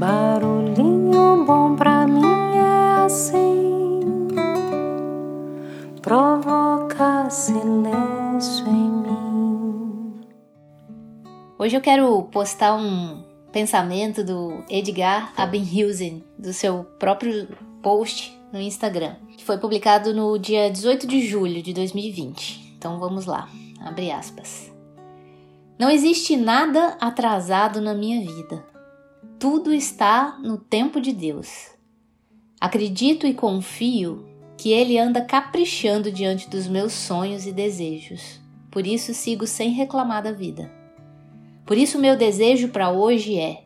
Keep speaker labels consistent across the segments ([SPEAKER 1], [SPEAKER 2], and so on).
[SPEAKER 1] Barulhinho bom pra mim é assim, provoca silêncio em mim.
[SPEAKER 2] Hoje eu quero postar um pensamento do Edgar Abenhusen, do seu próprio post no Instagram, que foi publicado no dia 18 de julho de 2020. Então vamos lá, abre aspas. Não existe nada atrasado na minha vida. Tudo está no tempo de Deus. Acredito e confio que Ele anda caprichando diante dos meus sonhos e desejos. Por isso sigo sem reclamar da vida. Por isso, meu desejo para hoje é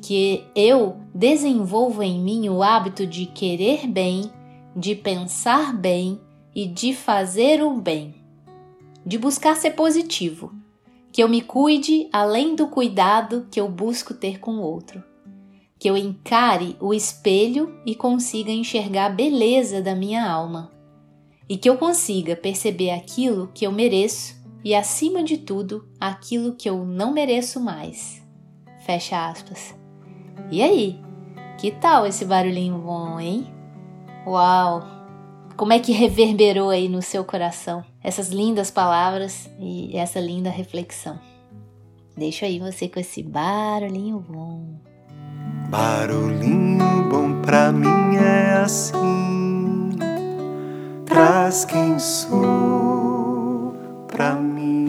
[SPEAKER 2] que eu desenvolva em mim o hábito de querer bem, de pensar bem e de fazer o bem, de buscar ser positivo, que eu me cuide além do cuidado que eu busco ter com o outro, que eu encare o espelho e consiga enxergar a beleza da minha alma, e que eu consiga perceber aquilo que eu mereço e, acima de tudo, aquilo que eu não mereço mais. Fecha aspas. E aí? Que tal esse barulhinho bom, hein? Uau! Como é que reverberou aí no seu coração essas lindas palavras e essa linda reflexão? Deixa aí você com esse barulhinho bom.
[SPEAKER 3] Barulhinho bom pra mim é assim, traz quem sou pra mim.